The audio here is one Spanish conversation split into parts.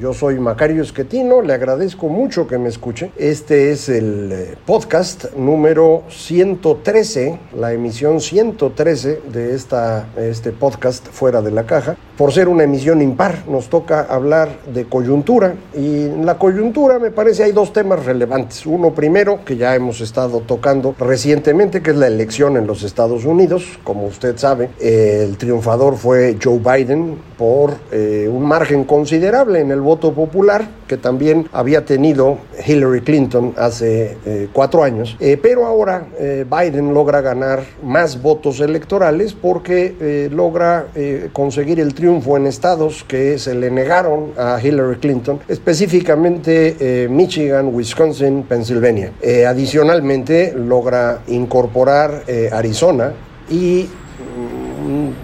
Yo soy Macario Esquetino, le agradezco mucho que me escuche. Este es el eh, podcast número 113, la emisión 113 de esta, este podcast Fuera de la Caja. Por ser una emisión impar, nos toca hablar de coyuntura y en la coyuntura me parece hay dos temas relevantes. Uno primero, que ya hemos estado tocando recientemente, que es la elección en los Estados Unidos. Como usted sabe, el triunfador fue Joe Biden por eh, un margen considerable en el voto popular que también había tenido Hillary Clinton hace eh, cuatro años, eh, pero ahora eh, Biden logra ganar más votos electorales porque logra conseguir el triunfo en estados que se le negaron a Hillary Clinton, específicamente Michigan, Wisconsin, Pennsylvania. adicionalmente logra incorporar Arizona y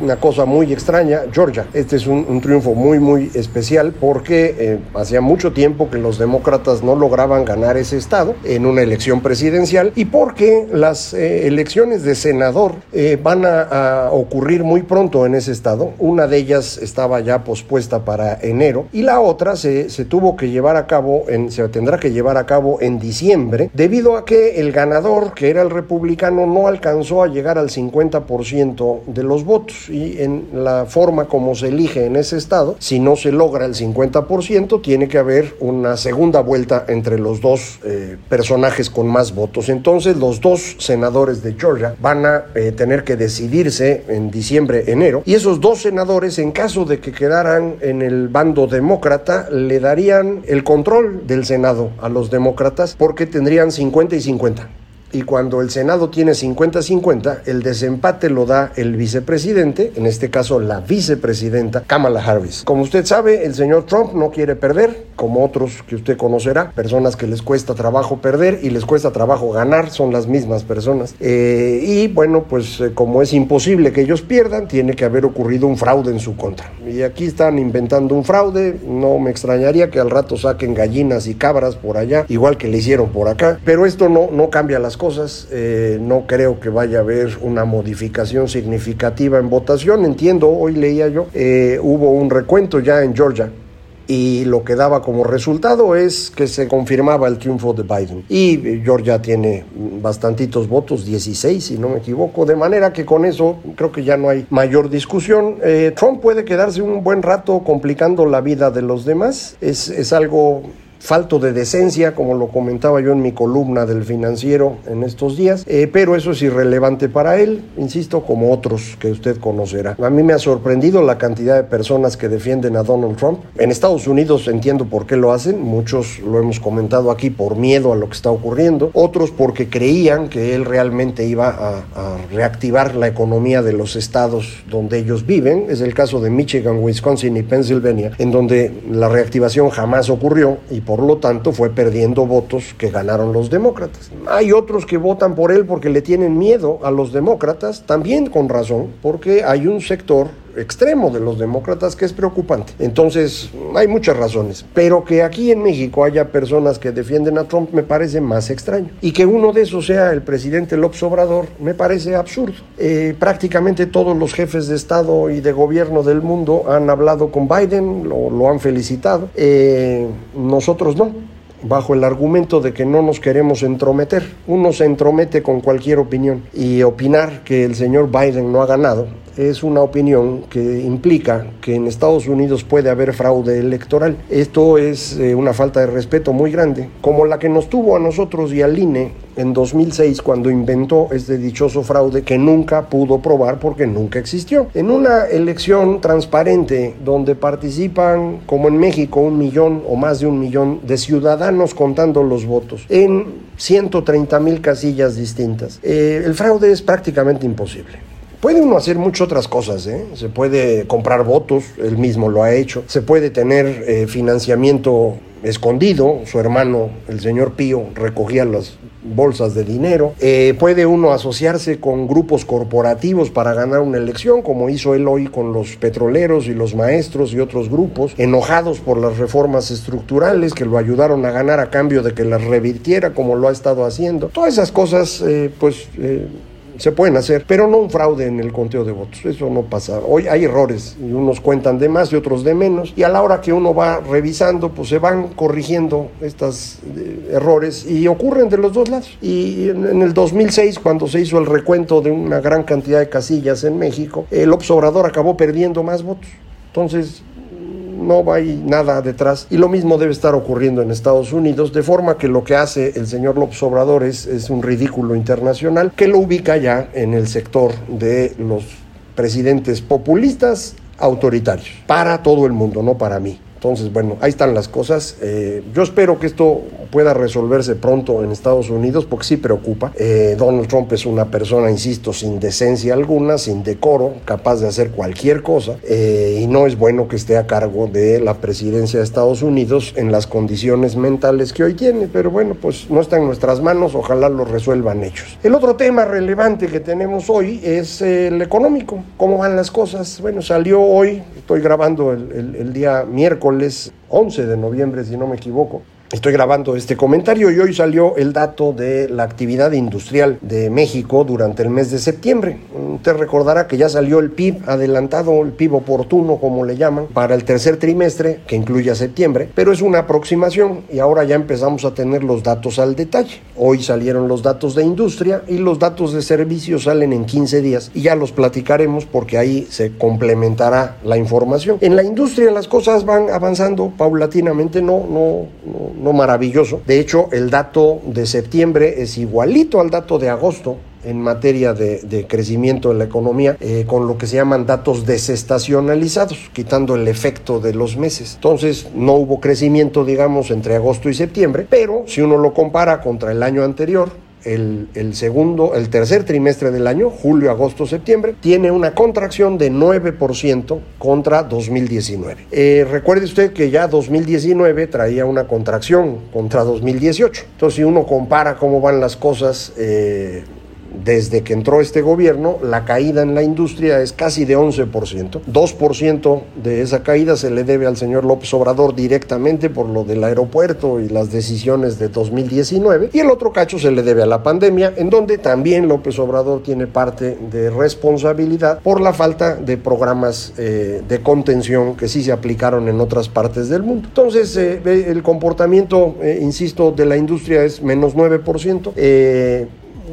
una cosa muy extraña, Georgia. Este es un, triunfo muy, muy especial porque eh, hacía mucho tiempo que los demócratas no lograban ganar ese estado en una elección presidencial y porque las eh, elecciones de senador eh, van a, ocurrir muy pronto en ese estado. Una de ellas estaba ya pospuesta para enero y la otra se, se tuvo que llevar a cabo, en, se tendrá que llevar a cabo en diciembre debido a que el ganador, que era el republicano, no alcanzó a llegar al 50% de los votos y en la forma como se elige en ese estado, si no se logra el 50%, tiene que haber una segunda vuelta entre los dos eh, personajes con más votos. Entonces los dos senadores de Georgia van a eh, tener que decidirse en diciembre, enero, y esos dos senadores, en caso de que quedaran en el bando demócrata, le darían el control del Senado a los demócratas porque tendrían 50 y 50 y cuando el Senado tiene 50-50, el desempate lo da el vicepresidente, en este caso la vicepresidenta Kamala Harris. Como usted sabe, el señor Trump no quiere perder, como otros que usted conocerá, personas que les cuesta trabajo perder y les cuesta trabajo ganar, son las mismas personas. Eh, y bueno, pues eh, como es imposible que ellos pierdan, tiene que haber ocurrido un fraude en su contra. Y aquí están inventando un fraude, no me extrañaría que al rato saquen gallinas y cabras por allá, igual que le hicieron por acá, pero esto no, no cambia las cosas Eh, no creo que vaya a haber una modificación significativa en votación. Entiendo, hoy leía yo, eh, hubo un recuento ya en Georgia y lo que daba como resultado es que se confirmaba el triunfo de Biden. Y Georgia tiene bastantitos votos, 16 si no me equivoco, de manera que con eso creo que ya no hay mayor discusión. Eh, Trump puede quedarse un buen rato complicando la vida de los demás, es, es algo falto de decencia, como lo comentaba yo en mi columna del financiero en estos días, eh, pero eso es irrelevante para él, insisto, como otros que usted conocerá. A mí me ha sorprendido la cantidad de personas que defienden a Donald Trump. En Estados Unidos entiendo por qué lo hacen, muchos lo hemos comentado aquí por miedo a lo que está ocurriendo, otros porque creían que él realmente iba a, a reactivar la economía de los estados donde ellos viven, es el caso de Michigan, Wisconsin y Pennsylvania, en donde la reactivación jamás ocurrió y por por lo tanto fue perdiendo votos que ganaron los demócratas. Hay otros que votan por él porque le tienen miedo a los demócratas, también con razón, porque hay un sector extremo de los demócratas que es preocupante. Entonces, hay muchas razones, pero que aquí en México haya personas que defienden a Trump me parece más extraño. Y que uno de esos sea el presidente López Obrador me parece absurdo. Eh, prácticamente todos los jefes de Estado y de gobierno del mundo han hablado con Biden, lo, han felicitado. Eh, nosotros no bajo el argumento de que no nos queremos entrometer. Uno se entromete con cualquier opinión y opinar que el señor Biden no ha ganado es una opinión que implica que en Estados Unidos puede haber fraude electoral. Esto es eh, una falta de respeto muy grande, como la que nos tuvo a nosotros y al INE en 2006 cuando inventó este dichoso fraude que nunca pudo probar porque nunca existió. En una elección transparente donde participan, como en México, un millón o más de un millón de ciudadanos contando los votos en 130 mil casillas distintas, eh, el fraude es prácticamente imposible. Puede uno hacer muchas otras cosas, ¿eh? se puede comprar votos, él mismo lo ha hecho, se puede tener eh, financiamiento escondido, su hermano, el señor Pío, recogía las bolsas de dinero. Eh, puede uno asociarse con grupos corporativos para ganar una elección, como hizo él hoy con los petroleros y los maestros y otros grupos, enojados por las reformas estructurales que lo ayudaron a ganar a cambio de que las revirtiera como lo ha estado haciendo. Todas esas cosas, eh, pues... Eh, se pueden hacer, pero no un fraude en el conteo de votos. Eso no pasa. Hoy hay errores y unos cuentan de más y otros de menos. Y a la hora que uno va revisando, pues se van corrigiendo estos eh, errores y ocurren de los dos lados. Y en, el 2006, cuando se hizo el recuento de una gran cantidad de casillas en México, el observador acabó perdiendo más votos. Entonces, no hay nada detrás. Y lo mismo debe estar ocurriendo en Estados Unidos, de forma que lo que hace el señor López Obrador es, es un ridículo internacional que lo ubica ya en el sector de los presidentes populistas autoritarios, para todo el mundo, no para mí. Entonces, bueno, ahí están las cosas. Eh, yo espero que esto pueda resolverse pronto en Estados Unidos porque sí preocupa. Eh, Donald Trump es una persona, insisto, sin decencia alguna, sin decoro, capaz de hacer cualquier cosa eh, y no es bueno que esté a cargo de la presidencia de Estados Unidos en las condiciones mentales que hoy tiene. Pero bueno, pues no está en nuestras manos, ojalá lo resuelvan hechos. El otro tema relevante que tenemos hoy es el económico. ¿Cómo van las cosas? Bueno, salió hoy, estoy grabando el, el día miércoles 11 de noviembre, si no me equivoco, Estoy grabando este comentario y hoy salió el dato de la actividad industrial de México durante el mes de septiembre. Usted recordará que ya salió el PIB adelantado, el PIB oportuno como le llaman, para el tercer trimestre, que incluye a septiembre, pero es una aproximación y ahora ya empezamos a tener los datos al detalle. Hoy salieron los datos de industria y los datos de servicios salen en 15 días y ya los platicaremos porque ahí se complementará la información. En la industria las cosas van avanzando paulatinamente, no, no, no no maravilloso. De hecho, el dato de septiembre es igualito al dato de agosto en materia de, crecimiento de la economía eh, con lo que se llaman datos desestacionalizados, quitando el efecto de los meses. Entonces no hubo crecimiento, digamos, entre agosto y septiembre, pero si uno lo compara contra el año anterior, el, segundo, el tercer trimestre del año, julio, agosto, septiembre, tiene una contracción de 9% contra 2019. Eh, recuerde usted que ya 2019 traía una contracción contra 2018. Entonces, si uno compara cómo van las cosas, eh, desde que entró este gobierno, la caída en la industria es casi de 11%. 2% de esa caída se le debe al señor López Obrador directamente por lo del aeropuerto y las decisiones de 2019. Y el otro cacho se le debe a la pandemia, en donde también López Obrador tiene parte de responsabilidad por la falta de programas eh, de contención que sí se aplicaron en otras partes del mundo. Entonces, eh, el comportamiento, eh, insisto, de la industria es menos 9%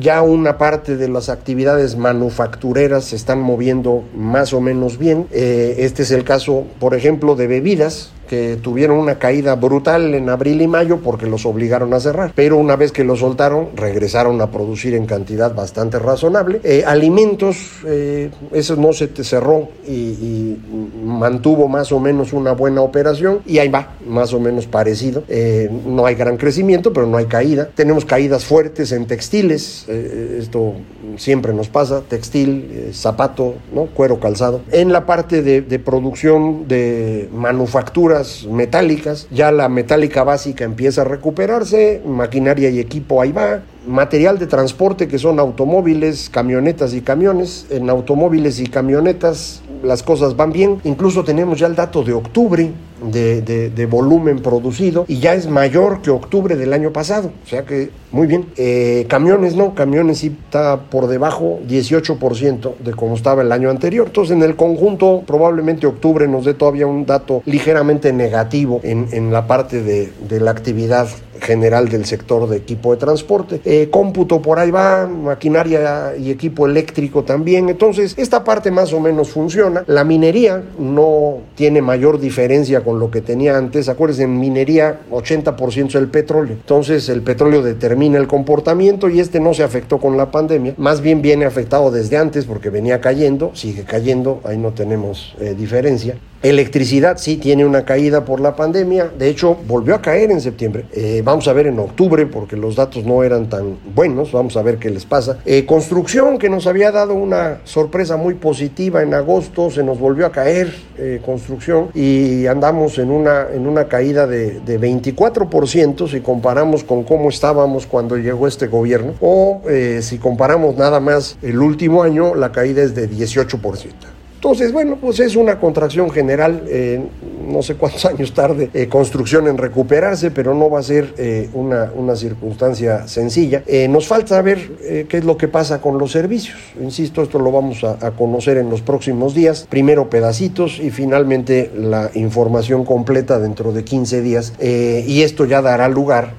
ya una parte de las actividades manufactureras se están moviendo más o menos bien. Eh, este es el caso, por ejemplo, de bebidas que tuvieron una caída brutal en abril y mayo porque los obligaron a cerrar. Pero una vez que los soltaron, regresaron a producir en cantidad bastante razonable. Eh, alimentos, eh, eso no se cerró y, mantuvo más o menos una buena operación y ahí va, más o menos parecido. Eh, no hay gran crecimiento, pero no hay caída. Tenemos caídas fuertes en textiles, esto siempre nos pasa, textil, zapato, cuero calzado. En la parte de, de producción de manufactura, metálicas, ya la metálica básica empieza a recuperarse, maquinaria y equipo ahí va, material de transporte que son automóviles, camionetas y camiones, en automóviles y camionetas las cosas van bien, incluso tenemos ya el dato de octubre, de, volumen producido y ya es mayor que octubre del año pasado. O sea que muy bien. Eh, camiones no, camiones sí está por debajo 18% de como estaba el año anterior. Entonces en el conjunto probablemente octubre nos dé todavía un dato ligeramente negativo en, en la parte de, de la actividad general del sector de equipo de transporte. Eh, cómputo por ahí va, maquinaria y equipo eléctrico también. Entonces, esta parte más o menos funciona. La minería no tiene mayor diferencia con lo que tenía antes. Acuérdense, en minería 80% es el petróleo. Entonces, el petróleo determina el comportamiento y este no se afectó con la pandemia. Más bien viene afectado desde antes porque venía cayendo, sigue cayendo, ahí no tenemos eh, diferencia. Electricidad sí tiene una caída por la pandemia, de hecho volvió a caer en septiembre. Eh, vamos a ver en octubre porque los datos no eran tan buenos, vamos a ver qué les pasa. Eh, construcción que nos había dado una sorpresa muy positiva en agosto, se nos volvió a caer eh, construcción y andamos en una, en una caída de, de 24% si comparamos con cómo estábamos cuando llegó este gobierno o si comparamos nada más el último año, la caída es de 18%. Entonces, bueno, pues es una contracción general, eh, no sé cuántos años tarde, eh, construcción en recuperarse, pero no va a ser eh, una, una, circunstancia sencilla. nos falta saber qué es lo que pasa con los servicios. Insisto, esto lo vamos a, conocer en los próximos días. Primero pedacitos y finalmente la información completa dentro de 15 días. y esto ya dará lugar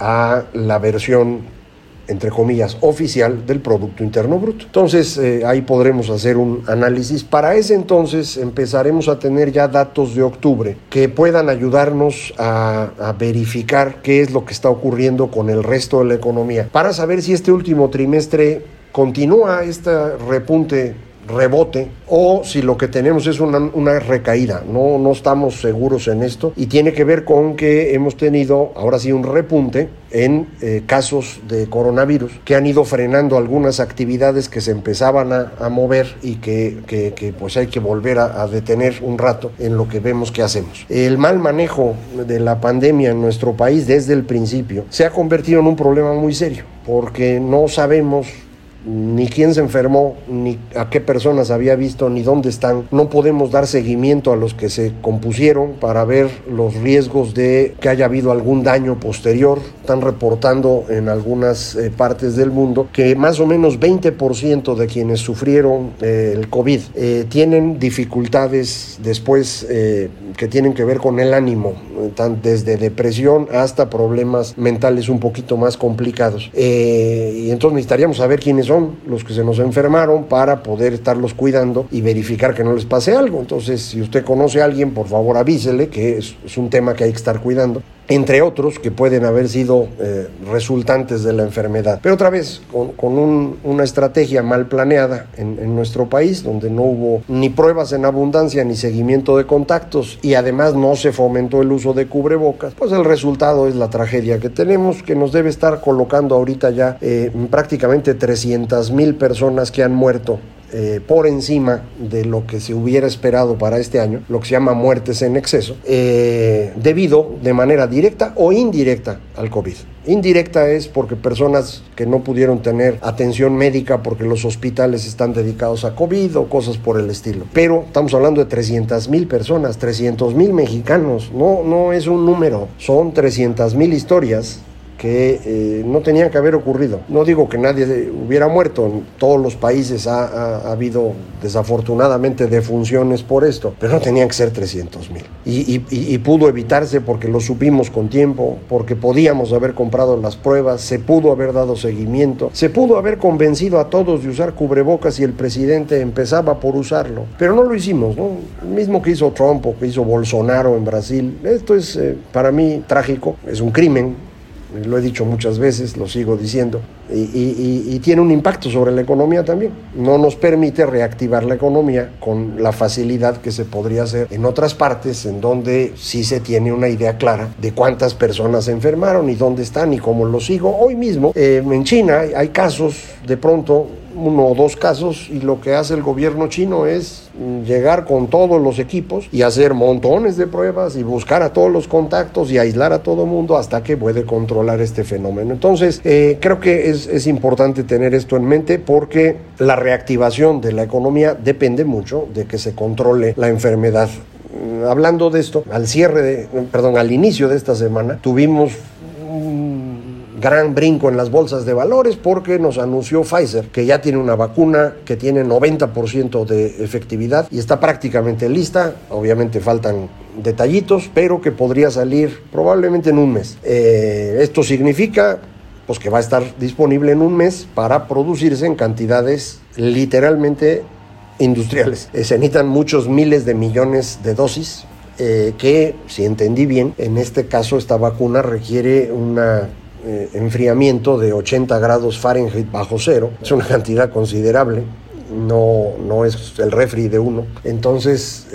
a la versión entre comillas, oficial del Producto Interno Bruto. Entonces, eh, ahí podremos hacer un análisis. Para ese entonces empezaremos a tener ya datos de octubre que puedan ayudarnos a, a, verificar qué es lo que está ocurriendo con el resto de la economía, para saber si este último trimestre continúa este repunte rebote o si lo que tenemos es una, una, recaída. No, no estamos seguros en esto y tiene que ver con que hemos tenido ahora sí un repunte en eh, casos de coronavirus que han ido frenando algunas actividades que se empezaban a, mover y que, que, pues hay que volver a, detener un rato en lo que vemos que hacemos. El mal manejo de la pandemia en nuestro país desde el principio se ha convertido en un problema muy serio porque no sabemos ni quién se enfermó, ni a qué personas había visto, ni dónde están. No podemos dar seguimiento a los que se compusieron para ver los riesgos de que haya habido algún daño posterior. Están reportando en algunas eh, partes del mundo que más o menos 20% de quienes sufrieron eh, el COVID eh, tienen dificultades después eh, que tienen que ver con el ánimo, desde depresión hasta problemas mentales un poquito más complicados. y entonces necesitaríamos saber quiénes son los que se nos enfermaron para poder estarlos cuidando y verificar que no les pase algo. Entonces, si usted conoce a alguien, por favor avísele que es, es un tema que hay que estar cuidando entre otros que pueden haber sido eh, resultantes de la enfermedad. Pero otra vez, con, con un, una estrategia mal planeada en, en, nuestro país, donde no hubo ni pruebas en abundancia ni seguimiento de contactos y además no se fomentó el uso de cubrebocas, pues el resultado es la tragedia que tenemos, que nos debe estar colocando ahorita ya eh, prácticamente 300 mil personas que han muerto eh, por encima de lo que se hubiera esperado para este año, lo que se llama muertes en exceso, eh, debido de manera directa o indirecta al COVID. Indirecta es porque personas que no pudieron tener atención médica porque los hospitales están dedicados a COVID o cosas por el estilo. Pero estamos hablando de 300 mil personas, 300 mil mexicanos. No, no es un número, son 300 mil historias que eh, no tenían que haber ocurrido. No digo que nadie hubiera muerto, en todos los países ha, ha, ha habido desafortunadamente defunciones por esto, pero no tenían que ser 300 mil. Y, y, y, pudo evitarse porque lo supimos con tiempo, porque podíamos haber comprado las pruebas, se pudo haber dado seguimiento, se pudo haber convencido a todos de usar cubrebocas y el presidente empezaba por usarlo, pero no lo hicimos, ¿no? mismo que hizo Trump o que hizo Bolsonaro en Brasil. Esto es eh, para mí trágico, es un crimen, lo he dicho muchas veces, lo sigo diciendo, y, y, y, tiene un impacto sobre la economía también. No nos permite reactivar la economía con la facilidad que se podría hacer en otras partes en donde sí se tiene una idea clara de cuántas personas se enfermaron y dónde están y cómo lo sigo. Hoy mismo eh, en China hay casos de pronto uno o dos casos y lo que hace el gobierno chino es llegar con todos los equipos y hacer montones de pruebas y buscar a todos los contactos y aislar a todo mundo hasta que puede controlar este fenómeno. Entonces, eh, creo que es, es importante tener esto en mente porque la reactivación de la economía depende mucho de que se controle la enfermedad mm, hablando de esto, al cierre de, perdón, al inicio de esta semana, tuvimos un gran brinco en las bolsas de valores porque nos anunció Pfizer que ya tiene una vacuna que tiene 90% de efectividad y está prácticamente lista. Obviamente faltan detallitos, pero que podría salir probablemente en un mes. Eh, esto significa pues que va a estar disponible en un mes para producirse en cantidades literalmente industriales. Eh, se necesitan muchos miles de millones de dosis eh, que, si entendí bien, en este caso esta vacuna requiere un eh, enfriamiento de 80 grados Fahrenheit bajo cero. Es una cantidad considerable, no, no es el refri de uno. Entonces,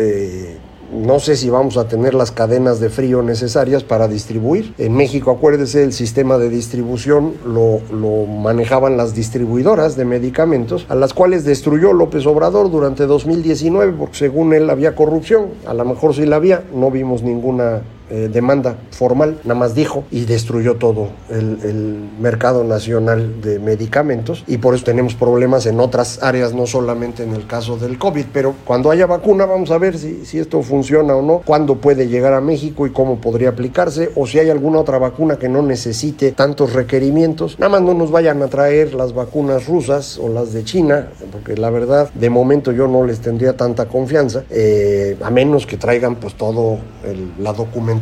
no sé si vamos a tener las cadenas de frío necesarias para distribuir. En México, acuérdese, el sistema de distribución lo, lo, manejaban las distribuidoras de medicamentos, a las cuales destruyó López Obrador durante 2019, porque según él había corrupción. A lo mejor sí la había, no vimos ninguna eh, demanda formal, nada más dijo, y destruyó todo el, mercado nacional de medicamentos y por eso tenemos problemas en otras áreas, no solamente en el caso del COVID, pero cuando haya vacuna vamos a ver si, si esto funciona o no, cuándo puede llegar a México y cómo podría aplicarse, o si hay alguna otra vacuna que no necesite tantos requerimientos, nada más no nos vayan a traer las vacunas rusas o las de China, porque la verdad, de momento yo no les tendría tanta confianza, eh, a menos que traigan pues todo el, la documentación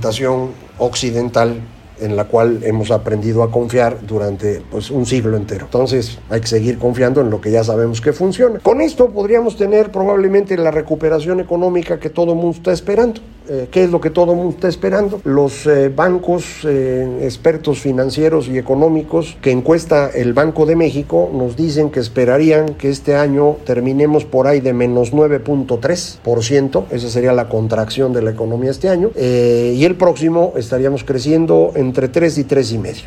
occidental en la cual hemos aprendido a confiar durante pues, un siglo entero. Entonces hay que seguir confiando en lo que ya sabemos que funciona. Con esto podríamos tener probablemente la recuperación económica que todo el mundo está esperando. Eh, ¿Qué es lo que todo el mundo está esperando? Los eh, bancos, eh, expertos financieros y económicos que encuesta el Banco de México nos dicen que esperarían que este año terminemos por ahí de menos 9.3%, esa sería la contracción de la economía este año, y el próximo estaríamos creciendo entre 3 y 3 y medio.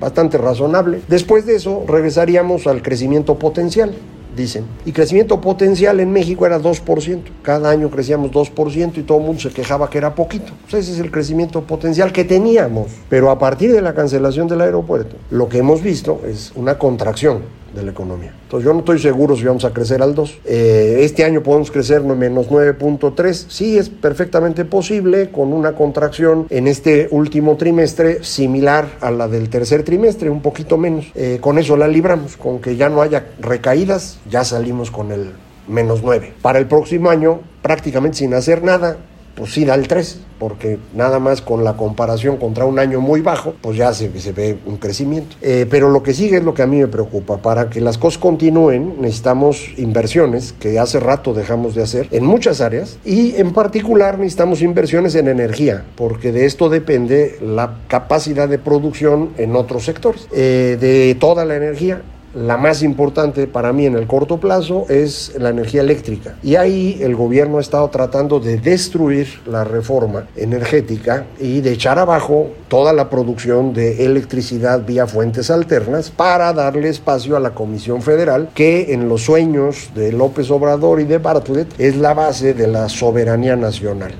Bastante razonable. Después de eso regresaríamos al crecimiento potencial dicen. Y crecimiento potencial en México era 2%. Cada año crecíamos 2% y todo el mundo se quejaba que era poquito. Pues ese es el crecimiento potencial que teníamos. Pero a partir de la cancelación del aeropuerto, lo que hemos visto es una contracción de la economía. Entonces yo no estoy seguro si vamos a crecer al 2. Eh, este año podemos crecer menos 9.3. Sí, es perfectamente posible con una contracción en este último trimestre similar a la del tercer trimestre, un poquito menos. Eh, con eso la libramos, con que ya no haya recaídas, ya salimos con el menos 9. Para el próximo año, prácticamente sin hacer nada, pues sí da el 3, porque nada más con la comparación contra un año muy bajo, pues ya se, se ve un crecimiento. Eh, pero lo que sigue es lo que a mí me preocupa. Para que las cosas continúen, necesitamos inversiones que hace rato dejamos de hacer en muchas áreas y en particular necesitamos inversiones en energía, porque de esto depende la capacidad de producción en otros sectores. Eh, de toda la energía, la más importante para mí en el corto plazo es la energía eléctrica. Y ahí el gobierno ha estado tratando de destruir la reforma energética y de echar abajo toda la producción de electricidad vía fuentes alternas para darle espacio a la Comisión Federal, que en los sueños de López Obrador y de Bartlett es la base de la soberanía nacional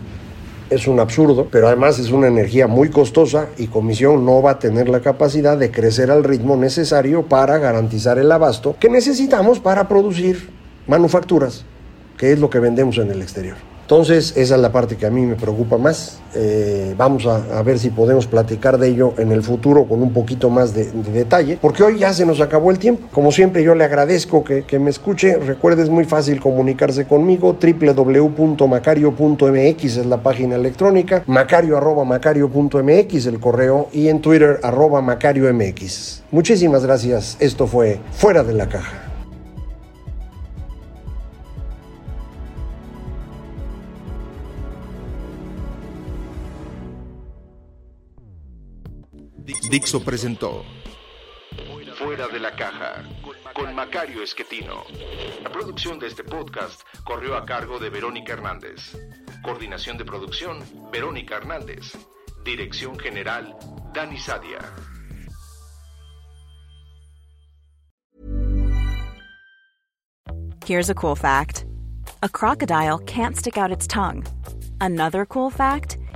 es un absurdo, pero además es una energía muy costosa y Comisión no va a tener la capacidad de crecer al ritmo necesario para garantizar el abasto que necesitamos para producir manufacturas, que es lo que vendemos en el exterior. Entonces, esa es la parte que a mí me preocupa más. Eh, vamos a, ver si podemos platicar de ello en el futuro con un poquito más de, de, detalle, porque hoy ya se nos acabó el tiempo. Como siempre, yo le agradezco que, me escuche. Recuerde, es muy fácil comunicarse conmigo. www.macario.mx es la página electrónica, macario.macario.mx el correo y en Twitter arroba macariomx. Muchísimas gracias. Esto fue Fuera de la Caja. Dixo presentó Fuera de la caja con Macario Esquetino. La producción de este podcast corrió a cargo de Verónica Hernández. Coordinación de producción, Verónica Hernández. Dirección General, Dani Sadia. Here's a cool fact. A crocodile can't stick out its tongue. Another cool fact,